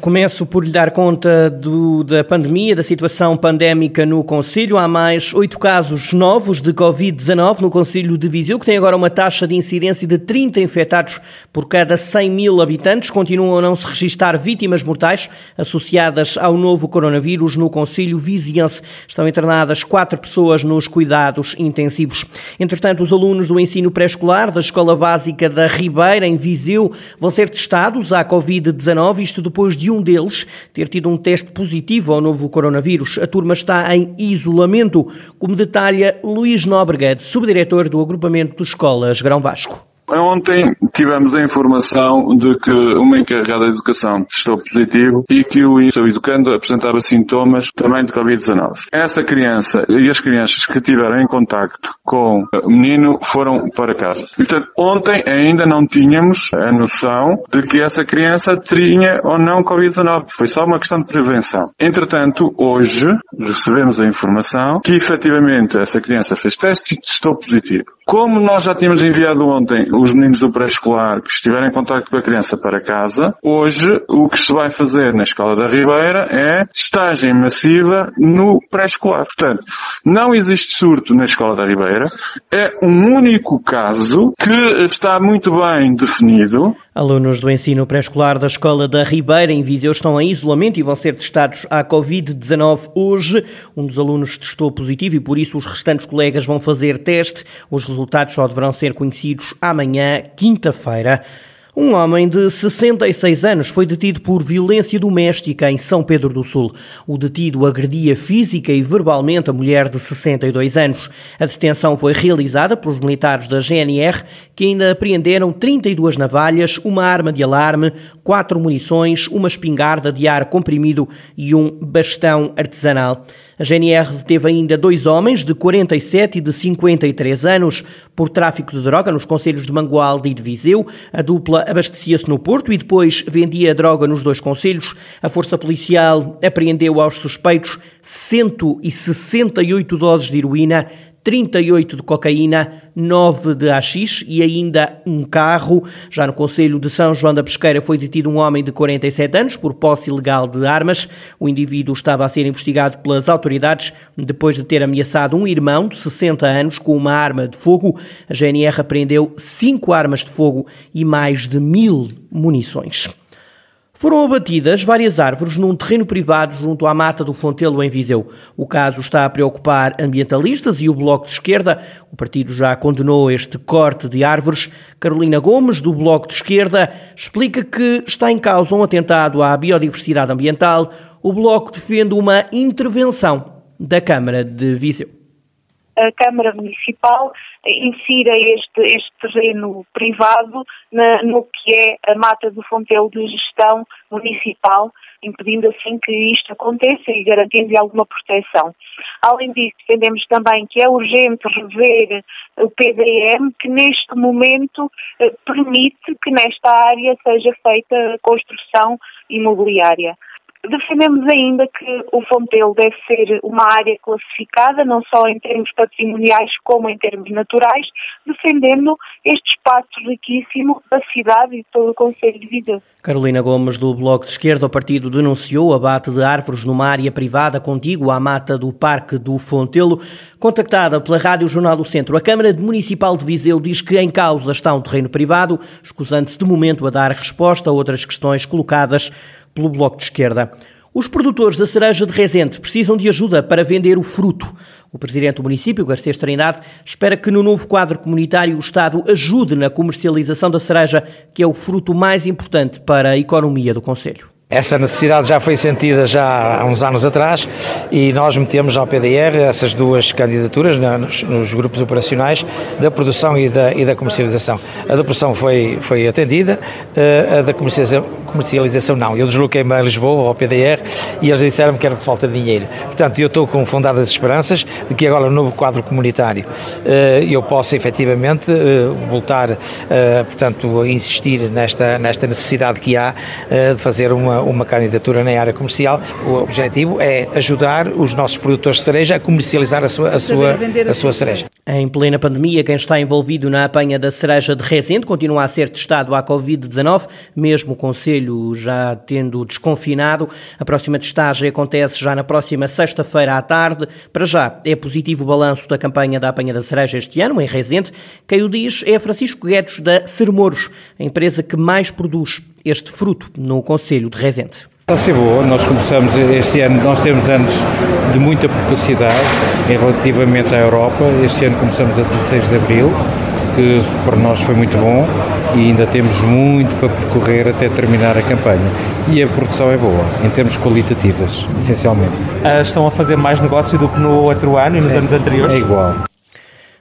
Começo por lhe dar conta do, da pandemia, da situação pandémica no Conselho. Há mais oito casos novos de Covid-19 no Conselho de Viseu, que tem agora uma taxa de incidência de 30 infectados por cada 100 mil habitantes. Continuam a não se registrar vítimas mortais associadas ao novo coronavírus no Conselho Viziense. Estão internadas quatro pessoas nos cuidados intensivos. Entretanto, os alunos do ensino pré-escolar da Escola Básica da Ribeira, em Viseu, vão ser testados à Covid-19, isto depois depois de um deles ter tido um teste positivo ao novo coronavírus. A turma está em isolamento, como detalha Luís Nóbrega, subdiretor do agrupamento de escolas Grão Vasco. Ontem tivemos a informação de que uma encarregada de educação testou positivo e que o educando apresentava sintomas também de Covid-19. Essa criança e as crianças que tiveram em contacto com o menino foram para casa. Portanto, ontem ainda não tínhamos a noção de que essa criança tinha ou não Covid-19. Foi só uma questão de prevenção. Entretanto, hoje recebemos a informação que efetivamente essa criança fez teste e testou positivo. Como nós já tínhamos enviado ontem os meninos do pré-escolar que estiverem em contato com a criança para casa, hoje o que se vai fazer na Escola da Ribeira é estagem massiva no pré-escolar. Portanto, não existe surto na Escola da Ribeira, é um único caso que está muito bem definido. Alunos do ensino pré-escolar da Escola da Ribeira em Viseu estão em isolamento e vão ser testados à Covid-19 hoje. Um dos alunos testou positivo e por isso os restantes colegas vão fazer teste. Os resultados só deverão ser conhecidos amanhã, quinta-feira. Um homem de 66 anos foi detido por violência doméstica em São Pedro do Sul. O detido agredia física e verbalmente a mulher de 62 anos. A detenção foi realizada pelos militares da GNR, que ainda apreenderam 32 navalhas, uma arma de alarme, quatro munições, uma espingarda de ar comprimido e um bastão artesanal. A GNR deteve ainda dois homens de 47 e de 53 anos por tráfico de droga nos conselhos de Mangualde e de Viseu. A dupla abastecia-se no Porto e depois vendia droga nos dois conselhos. A Força Policial apreendeu aos suspeitos 168 doses de heroína, 38 de cocaína, 9 de AX e ainda um carro. Já no Conselho de São João da Pesqueira foi detido um homem de 47 anos por posse ilegal de armas. O indivíduo estava a ser investigado pelas autoridades depois de ter ameaçado um irmão de 60 anos com uma arma de fogo. A GNR apreendeu cinco armas de fogo e mais de mil munições. Foram abatidas várias árvores num terreno privado junto à mata do Fontelo, em Viseu. O caso está a preocupar ambientalistas e o Bloco de Esquerda. O partido já condenou este corte de árvores. Carolina Gomes, do Bloco de Esquerda, explica que está em causa um atentado à biodiversidade ambiental. O Bloco defende uma intervenção da Câmara de Viseu a Câmara Municipal insira este, este terreno privado na, no que é a mata do Fontelo de gestão municipal, impedindo assim que isto aconteça e garantindo alguma proteção. Além disso, entendemos também que é urgente rever o PDM, que neste momento eh, permite que nesta área seja feita a construção imobiliária. Defendemos ainda que o Fontelo deve ser uma área classificada, não só em termos patrimoniais como em termos naturais, defendendo este espaço riquíssimo da cidade e de todo o Conselho de Viseu. Carolina Gomes, do Bloco de Esquerda, o partido denunciou o abate de árvores numa área privada contígua à mata do Parque do Fontelo. Contactada pela Rádio Jornal do Centro, a Câmara Municipal de Viseu diz que em causa está um terreno privado, escusando-se de momento a dar resposta a outras questões colocadas pelo Bloco de Esquerda. Os produtores da cereja de Rezende precisam de ajuda para vender o fruto. O presidente do município, Garcês Trindade, espera que no novo quadro comunitário o Estado ajude na comercialização da cereja, que é o fruto mais importante para a economia do Conselho. Essa necessidade já foi sentida já há uns anos atrás e nós metemos ao PDR essas duas candidaturas nos, nos, grupos operacionais da produção e da, e da comercialização. A da produção foi, foi atendida, eh, a da comercialização, não. Eu desloquei-me a Lisboa, ao PDR, e eles disseram que era por falta de dinheiro. Portanto, eu estou com fundadas esperanças de que agora no novo quadro comunitário eh, eu possa efetivamente eh, voltar, portanto, a insistir nesta, nesta necessidade que há de fazer uma uma, uma candidatura na área comercial. O objetivo é ajudar os nossos produtores de cereja a comercializar a sua, a sua, a sua cereja. Em plena pandemia, quem está envolvido na apanha da cereja de Rezende continua a ser testado à Covid-19, mesmo o Conselho já tendo desconfinado. A próxima testagem acontece já na próxima sexta-feira à tarde. Para já, é positivo o balanço da campanha da apanha da cereja este ano, em Rezende. Quem o diz é Francisco Guedes, da Sermoros, a empresa que mais produz este fruto no Conselho de Rezende. Está a ser boa, nós começamos este ano, nós temos anos de muita precocidade em relativamente à Europa, este ano começamos a 16 de Abril, que para nós foi muito bom e ainda temos muito para percorrer até terminar a campanha. E a produção é boa, em termos qualitativos, essencialmente. Uh, estão a fazer mais negócio do que no outro ano e nos é, anos anteriores? É igual.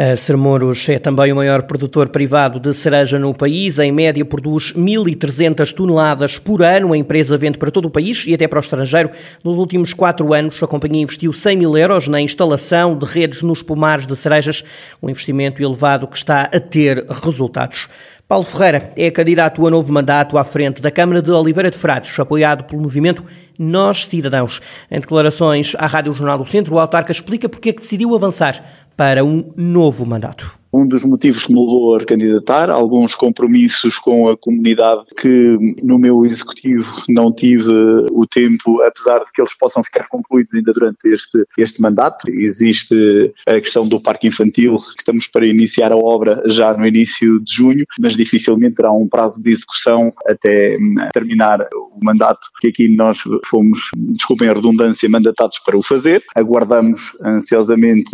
A Sermoros é também o maior produtor privado de cereja no país. Em média, produz 1.300 toneladas por ano. A empresa vende para todo o país e até para o estrangeiro. Nos últimos quatro anos, a companhia investiu 100 mil euros na instalação de redes nos pomares de cerejas, um investimento elevado que está a ter resultados. Paulo Ferreira é candidato a novo mandato à frente da Câmara de Oliveira de Frades, apoiado pelo movimento Nós Cidadãos. Em declarações à Rádio Jornal do Centro, o autarca explica porque é que decidiu avançar para um novo mandato um dos motivos que me levou a candidatar, alguns compromissos com a comunidade que no meu executivo não tive o tempo, apesar de que eles possam ficar concluídos ainda durante este, este mandato. Existe a questão do parque infantil, que estamos para iniciar a obra já no início de junho, mas dificilmente terá um prazo de execução até hum, terminar o mandato, que aqui nós fomos, desculpem a redundância, mandatados para o fazer. Aguardamos ansiosamente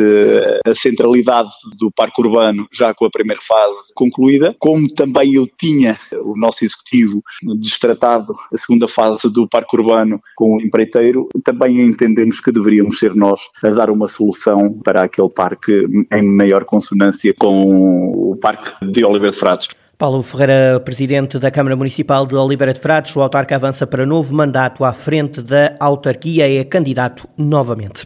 a centralidade do parque urbano ano, já com a primeira fase concluída, como também eu tinha o nosso executivo destratado a segunda fase do parque urbano com o empreiteiro, também entendemos que deveríamos ser nós a dar uma solução para aquele parque em maior consonância com o parque de Oliveira de Frades. Paulo Ferreira, presidente da Câmara Municipal de Oliveira de Frades, o autarca avança para novo mandato à frente da autarquia e é candidato novamente.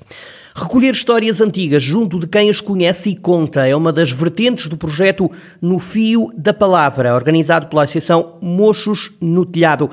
Recolher histórias antigas junto de quem as conhece e conta é uma das vertentes do projeto No Fio da Palavra, organizado pela Associação Mochos no Telhado.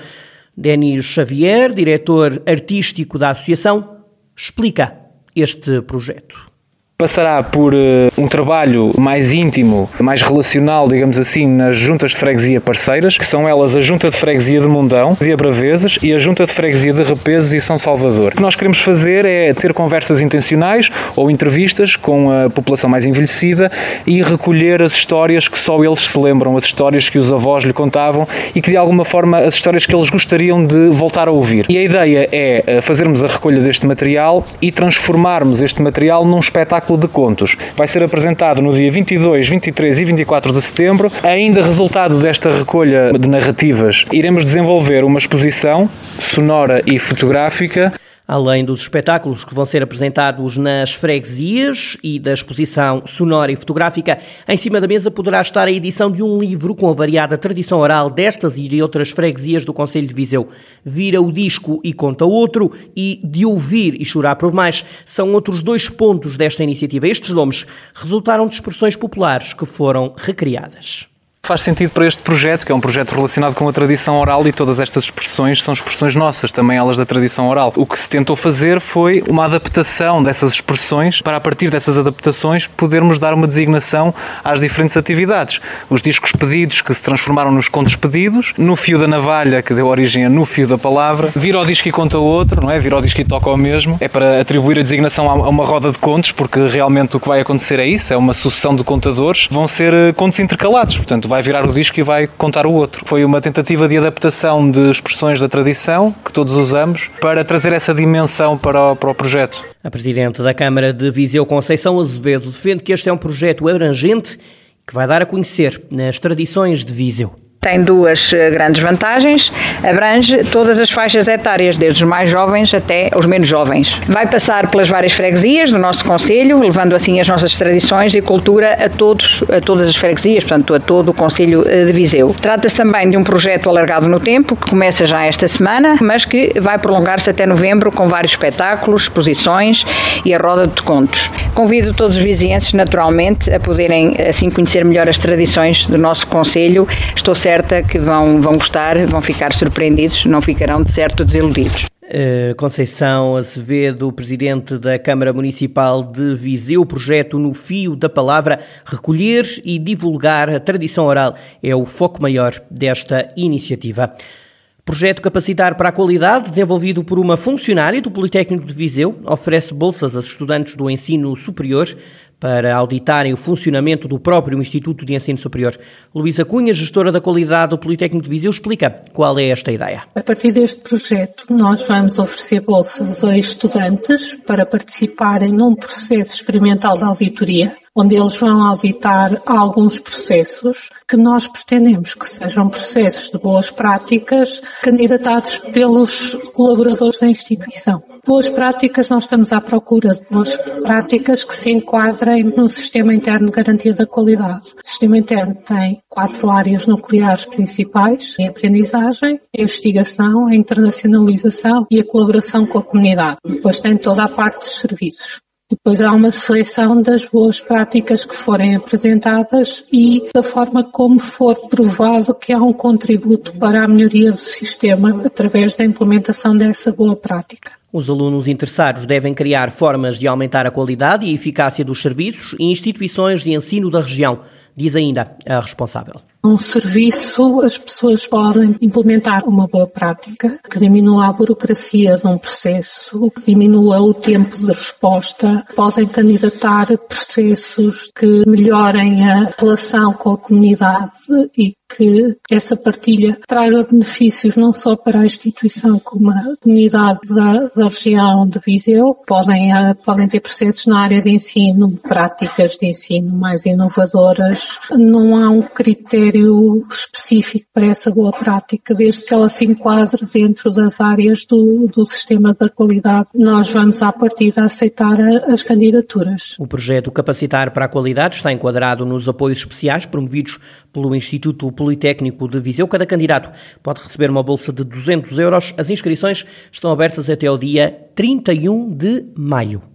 Denis Xavier, diretor artístico da associação, explica este projeto. Passará por uh, um trabalho mais íntimo, mais relacional, digamos assim, nas juntas de freguesia parceiras, que são elas a Junta de Freguesia de Mundão, de Abravezes e a Junta de Freguesia de Repeses e São Salvador. O que nós queremos fazer é ter conversas intencionais ou entrevistas com a população mais envelhecida e recolher as histórias que só eles se lembram, as histórias que os avós lhe contavam e que de alguma forma as histórias que eles gostariam de voltar a ouvir. E a ideia é eh, fazermos a recolha deste material e transformarmos este material num espetáculo espetáculo de contos. Vai ser apresentado no dia 22, 23 e 24 de setembro. Ainda resultado desta recolha de narrativas, iremos desenvolver uma exposição sonora e fotográfica Além dos espetáculos que vão ser apresentados nas freguesias e da exposição sonora e fotográfica, em cima da mesa poderá estar a edição de um livro com a variada tradição oral destas e de outras freguesias do Conselho de Viseu. Vira o disco e conta outro e de ouvir e chorar por mais são outros dois pontos desta iniciativa. Estes nomes resultaram de expressões populares que foram recriadas. Faz sentido para este projeto, que é um projeto relacionado com a tradição oral e todas estas expressões são expressões nossas, também elas da tradição oral. O que se tentou fazer foi uma adaptação dessas expressões para, a partir dessas adaptações, podermos dar uma designação às diferentes atividades. Os discos pedidos, que se transformaram nos contos pedidos, no fio da navalha, que deu origem a no fio da palavra, vira o disco e conta outro, não é? Vira o disco e toca ao mesmo. É para atribuir a designação a uma roda de contos, porque realmente o que vai acontecer é isso, é uma sucessão de contadores, vão ser eh, contos intercalados, portanto vai virar o disco e vai contar o outro. Foi uma tentativa de adaptação de expressões da tradição que todos usamos para trazer essa dimensão para o, para o projeto. A Presidente da Câmara de Viseu, Conceição Azevedo, defende que este é um projeto abrangente que vai dar a conhecer nas tradições de Viseu tem duas eh, grandes vantagens. Abrange todas as faixas etárias, desde os mais jovens até os menos jovens. Vai passar pelas várias freguesias do nosso Conselho, levando assim as nossas tradições e cultura a, todos, a todas as freguesias, portanto, a todo o Conselho eh, de Viseu. Trata-se também de um projeto alargado no tempo, que começa já esta semana, mas que vai prolongar-se até novembro com vários espetáculos, exposições e a roda de contos. Convido todos os vizinhenses, naturalmente, a poderem assim conhecer melhor as tradições do nosso Conselho. Estou certo certa que vão, vão gostar, vão ficar surpreendidos, não ficarão de certo desiludidos. Conceição Acevedo, presidente da Câmara Municipal de Viseu, projeto No Fio da Palavra, recolher e divulgar a tradição oral é o foco maior desta iniciativa. Projeto Capacitar para a Qualidade, desenvolvido por uma funcionária do Politécnico de Viseu, oferece bolsas a estudantes do ensino superior para auditarem o funcionamento do próprio Instituto de Ensino Superior. Luísa Cunha, gestora da qualidade do Politécnico de Viseu, explica qual é esta ideia. A partir deste projeto, nós vamos oferecer bolsas a estudantes para participarem num processo experimental de auditoria onde eles vão auditar alguns processos que nós pretendemos que sejam processos de boas práticas candidatados pelos colaboradores da instituição. Boas práticas, nós estamos à procura de boas práticas que se enquadrem no Sistema Interno de Garantia da Qualidade. O Sistema Interno tem quatro áreas nucleares principais, a aprendizagem, a investigação, a internacionalização e a colaboração com a comunidade. Depois tem toda a parte dos serviços. Depois há uma seleção das boas práticas que forem apresentadas e da forma como for provado que há um contributo para a melhoria do sistema através da implementação dessa boa prática. Os alunos interessados devem criar formas de aumentar a qualidade e eficácia dos serviços e instituições de ensino da região, diz ainda a responsável um serviço, as pessoas podem implementar uma boa prática que diminua a burocracia de um processo, que diminua o tempo de resposta, podem candidatar processos que melhorem a relação com a comunidade e que essa partilha traga benefícios não só para a instituição como a comunidade da, da região de Viseu. Podem, eh, podem ter processos na área de ensino, práticas de ensino mais inovadoras. Não há um critério específico para essa boa prática, desde que ela se enquadre dentro das áreas do, do sistema da qualidade. Nós vamos, à partida, aceitar as candidaturas. O projeto Capacitar para a Qualidade está enquadrado nos apoios especiais promovidos pelo Instituto Politécnico de Viseu. Cada candidato pode receber uma bolsa de 200 euros. As inscrições estão abertas até o dia 31 de maio.